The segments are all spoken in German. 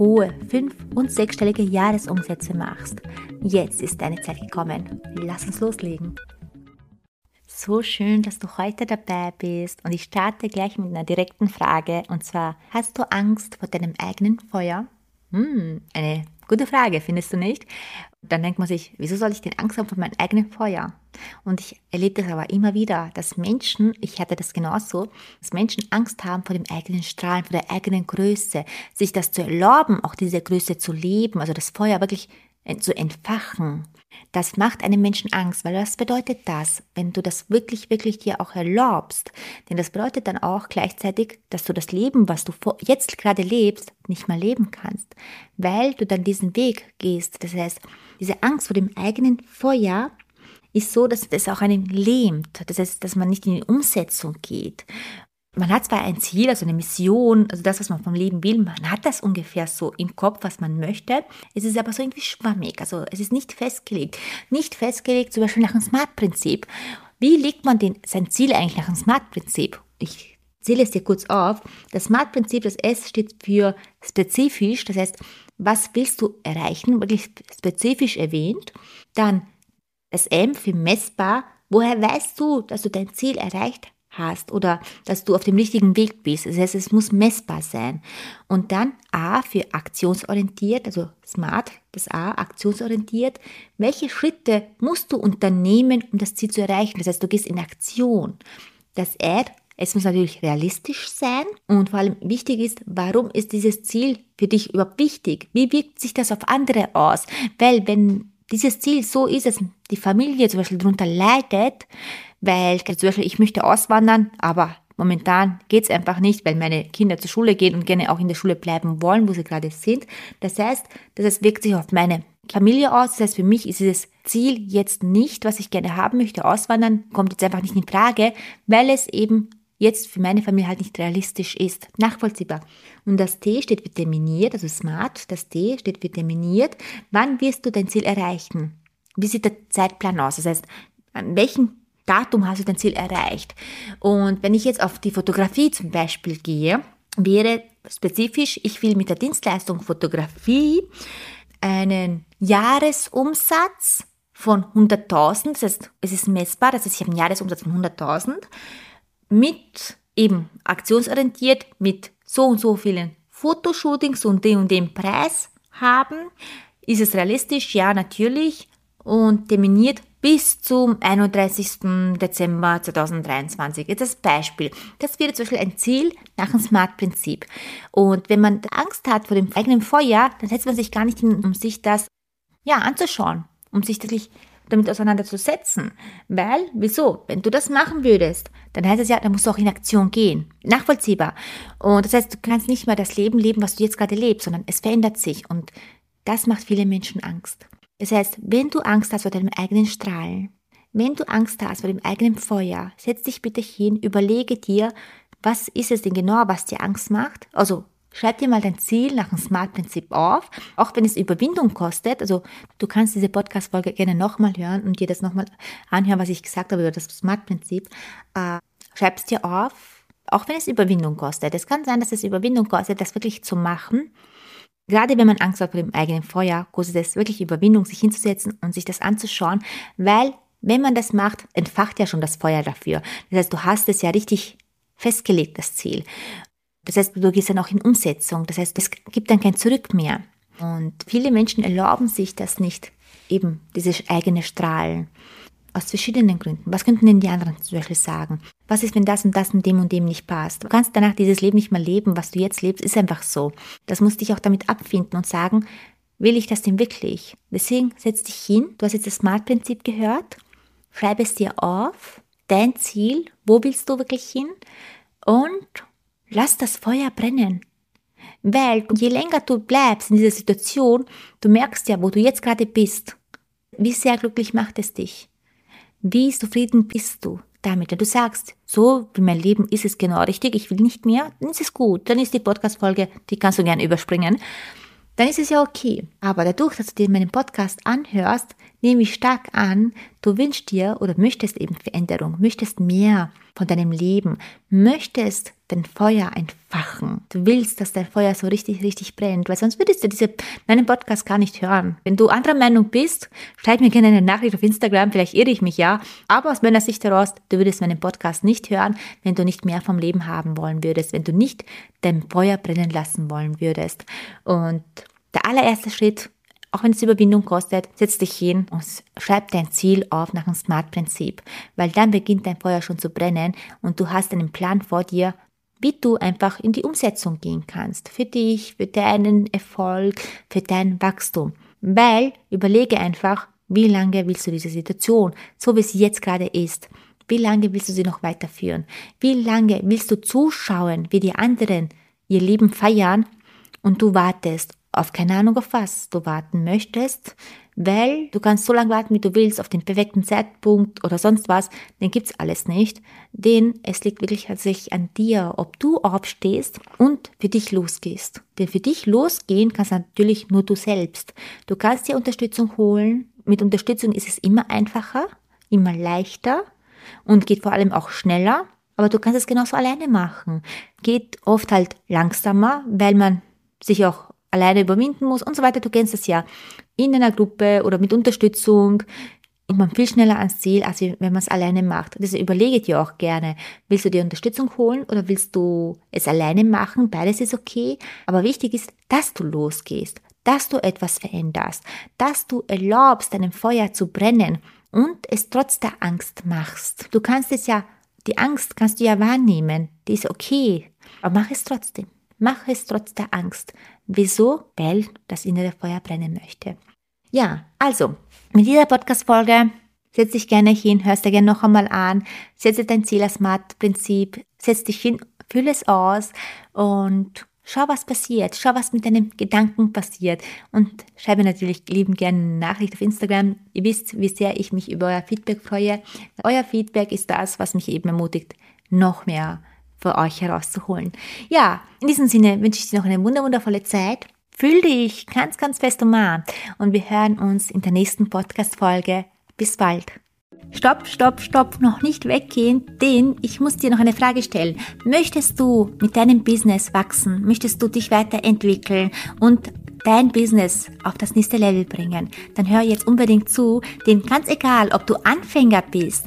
hohe fünf- und sechsstellige Jahresumsätze machst. Jetzt ist deine Zeit gekommen. Lass uns loslegen. So schön, dass du heute dabei bist und ich starte gleich mit einer direkten Frage und zwar, hast du Angst vor deinem eigenen Feuer? Hm, eine gute Frage, findest du nicht? Dann denkt man sich, wieso soll ich denn Angst haben vor meinem eigenen Feuer? Und ich erlebe das aber immer wieder, dass Menschen, ich hatte das genauso, dass Menschen Angst haben vor dem eigenen Strahlen, vor der eigenen Größe, sich das zu erlauben, auch diese Größe zu leben, also das Feuer wirklich zu entfachen. Das macht einem Menschen Angst, weil was bedeutet das, wenn du das wirklich, wirklich dir auch erlaubst? Denn das bedeutet dann auch gleichzeitig, dass du das Leben, was du jetzt gerade lebst, nicht mehr leben kannst, weil du dann diesen Weg gehst. Das heißt, diese Angst vor dem eigenen Feuer ist so, dass es auch einen lähmt. Das heißt, dass man nicht in die Umsetzung geht. Man hat zwar ein Ziel, also eine Mission, also das, was man vom Leben will, man hat das ungefähr so im Kopf, was man möchte. Es ist aber so irgendwie schwammig, also es ist nicht festgelegt. Nicht festgelegt, zum Beispiel nach dem SMART-Prinzip. Wie legt man den, sein Ziel eigentlich nach dem SMART-Prinzip? Ich zähle es dir kurz auf. Das SMART-Prinzip, das S steht für spezifisch, das heißt, was willst du erreichen, wirklich spezifisch erwähnt. Dann das M für messbar. Woher weißt du, dass du dein Ziel erreicht hast oder dass du auf dem richtigen Weg bist. Das heißt, es muss messbar sein. Und dann A für aktionsorientiert, also smart, das A, aktionsorientiert. Welche Schritte musst du unternehmen, um das Ziel zu erreichen? Das heißt, du gehst in Aktion. Das R, es muss natürlich realistisch sein und vor allem wichtig ist, warum ist dieses Ziel für dich überhaupt wichtig? Wie wirkt sich das auf andere aus? Weil wenn dieses Ziel so ist, dass die Familie zum Beispiel darunter leidet, weil zum Beispiel ich möchte auswandern, aber momentan geht's einfach nicht, weil meine Kinder zur Schule gehen und gerne auch in der Schule bleiben wollen, wo sie gerade sind. Das heißt, das wirkt sich auf meine Familie aus. Das heißt, für mich ist dieses Ziel jetzt nicht, was ich gerne haben möchte, auswandern, kommt jetzt einfach nicht in Frage, weil es eben jetzt für meine Familie halt nicht realistisch ist, nachvollziehbar. Und das T steht für terminiert, also smart, das T steht für terminiert. Wann wirst du dein Ziel erreichen? Wie sieht der Zeitplan aus? Das heißt, an welchem Datum hast du dein Ziel erreicht? Und wenn ich jetzt auf die Fotografie zum Beispiel gehe, wäre spezifisch, ich will mit der Dienstleistung Fotografie einen Jahresumsatz von 100.000, das heißt, es ist messbar, das heißt, ich habe einen Jahresumsatz von 100.000 mit eben aktionsorientiert mit so und so vielen Fotoshootings und dem und dem Preis haben. Ist es realistisch? Ja, natürlich. Und terminiert bis zum 31. Dezember 2023. Jetzt das Beispiel. Das wäre zum Beispiel ein Ziel nach dem SMART-Prinzip. Und wenn man Angst hat vor dem eigenen Feuer, dann setzt man sich gar nicht hin, um sich das ja, anzuschauen, um sich wirklich damit auseinanderzusetzen. Weil, wieso? Wenn du das machen würdest, dann heißt es ja, dann musst du auch in Aktion gehen. Nachvollziehbar. Und das heißt, du kannst nicht mehr das Leben leben, was du jetzt gerade lebst, sondern es verändert sich. Und das macht viele Menschen Angst. Das heißt, wenn du Angst hast vor deinem eigenen Strahlen, wenn du Angst hast vor dem eigenen Feuer, setz dich bitte hin, überlege dir, was ist es denn genau, was dir Angst macht? Also Schreib dir mal dein Ziel nach dem SMART-Prinzip auf, auch wenn es Überwindung kostet. Also du kannst diese Podcast-Folge gerne nochmal hören und dir das nochmal anhören, was ich gesagt habe über das SMART-Prinzip. Äh, Schreib es dir auf, auch wenn es Überwindung kostet. Es kann sein, dass es Überwindung kostet, das wirklich zu machen. Gerade wenn man Angst hat vor dem eigenen Feuer, kostet es wirklich Überwindung, sich hinzusetzen und sich das anzuschauen, weil wenn man das macht, entfacht ja schon das Feuer dafür. Das heißt, du hast es ja richtig festgelegt, das Ziel. Das heißt, du gehst dann auch in Umsetzung. Das heißt, es gibt dann kein Zurück mehr. Und viele Menschen erlauben sich das nicht, eben dieses eigene Strahlen. Aus verschiedenen Gründen. Was könnten denn die anderen zum Beispiel sagen? Was ist, wenn das und das und dem und dem nicht passt? Du kannst danach dieses Leben nicht mehr leben, was du jetzt lebst, ist einfach so. Das musst dich auch damit abfinden und sagen, will ich das denn wirklich? Deswegen setz dich hin, du hast jetzt das Smart-Prinzip gehört, schreib es dir auf, dein Ziel, wo willst du wirklich hin? Und Lass das Feuer brennen. Weil je länger du bleibst in dieser Situation, du merkst ja, wo du jetzt gerade bist, wie sehr glücklich macht es dich. Wie zufrieden bist du damit? Wenn du sagst, so wie mein Leben ist es genau richtig, ich will nicht mehr, dann ist es gut. Dann ist die Podcast-Folge, die kannst du gerne überspringen. Dann ist es ja okay. Aber dadurch, dass du dir meinen Podcast anhörst, nehme ich stark an, du wünschst dir oder möchtest eben Veränderung, möchtest mehr von deinem Leben, möchtest dein Feuer entfachen. Du willst, dass dein Feuer so richtig, richtig brennt, weil sonst würdest du diese, meinen Podcast gar nicht hören. Wenn du anderer Meinung bist, schreib mir gerne eine Nachricht auf Instagram, vielleicht irre ich mich ja, aber aus meiner Sicht heraus, du würdest meinen Podcast nicht hören, wenn du nicht mehr vom Leben haben wollen würdest, wenn du nicht dein Feuer brennen lassen wollen würdest. Und der allererste Schritt auch wenn es Überwindung kostet, setz dich hin und schreib dein Ziel auf nach dem SMART-Prinzip, weil dann beginnt dein Feuer schon zu brennen und du hast einen Plan vor dir, wie du einfach in die Umsetzung gehen kannst. Für dich, für deinen Erfolg, für dein Wachstum. Weil, überlege einfach, wie lange willst du diese Situation, so wie sie jetzt gerade ist, wie lange willst du sie noch weiterführen? Wie lange willst du zuschauen, wie die anderen ihr Leben feiern und du wartest auf keine Ahnung auf was du warten möchtest, weil du kannst so lange warten, wie du willst, auf den perfekten Zeitpunkt oder sonst was, den gibt's alles nicht, denn es liegt wirklich tatsächlich an dir, ob du aufstehst und für dich losgehst. Denn für dich losgehen kannst natürlich nur du selbst. Du kannst dir Unterstützung holen. Mit Unterstützung ist es immer einfacher, immer leichter und geht vor allem auch schneller. Aber du kannst es genauso alleine machen. Geht oft halt langsamer, weil man sich auch alleine überwinden muss und so weiter. Du kennst es ja. In einer Gruppe oder mit Unterstützung kommt man viel schneller ans Ziel, als wenn man es alleine macht. Das überlege dir auch gerne. Willst du dir Unterstützung holen oder willst du es alleine machen? Beides ist okay. Aber wichtig ist, dass du losgehst, dass du etwas veränderst, dass du erlaubst, deinem Feuer zu brennen und es trotz der Angst machst. Du kannst es ja, die Angst kannst du ja wahrnehmen. Die ist okay. Aber mach es trotzdem. Mach es trotz der Angst. Wieso? Weil das innere Feuer brennen möchte. Ja, also, mit dieser Podcast-Folge setz dich gerne hin, hörst dir gerne noch einmal an, setze dein Ziel als Smart-Prinzip, setz dich hin, fühle es aus und schau, was passiert, schau, was mit deinen Gedanken passiert und schreibe natürlich lieben gerne eine Nachricht auf Instagram. Ihr wisst, wie sehr ich mich über euer Feedback freue. Euer Feedback ist das, was mich eben ermutigt, noch mehr für euch herauszuholen. Ja, in diesem Sinne wünsche ich dir noch eine wunderwundervolle Zeit. Fühl dich ganz, ganz fest umarmt und wir hören uns in der nächsten Podcast-Folge. Bis bald. Stopp, stopp, stopp, noch nicht weggehen, denn ich muss dir noch eine Frage stellen. Möchtest du mit deinem Business wachsen? Möchtest du dich weiterentwickeln und dein Business auf das nächste Level bringen, dann hör jetzt unbedingt zu, denn ganz egal, ob du Anfänger bist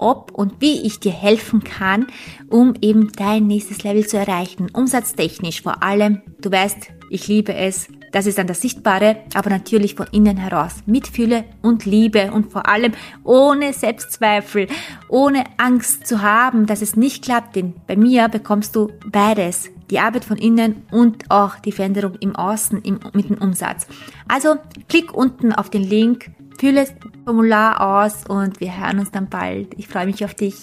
ob und wie ich dir helfen kann, um eben dein nächstes Level zu erreichen. Umsatztechnisch vor allem. Du weißt, ich liebe es. Das ist dann das Sichtbare, aber natürlich von innen heraus. Mitfühle und Liebe und vor allem ohne Selbstzweifel, ohne Angst zu haben, dass es nicht klappt, denn bei mir bekommst du beides. Die Arbeit von innen und auch die Veränderung im Außen im, mit dem Umsatz. Also klick unten auf den Link Fülle das Formular aus und wir hören uns dann bald. Ich freue mich auf dich.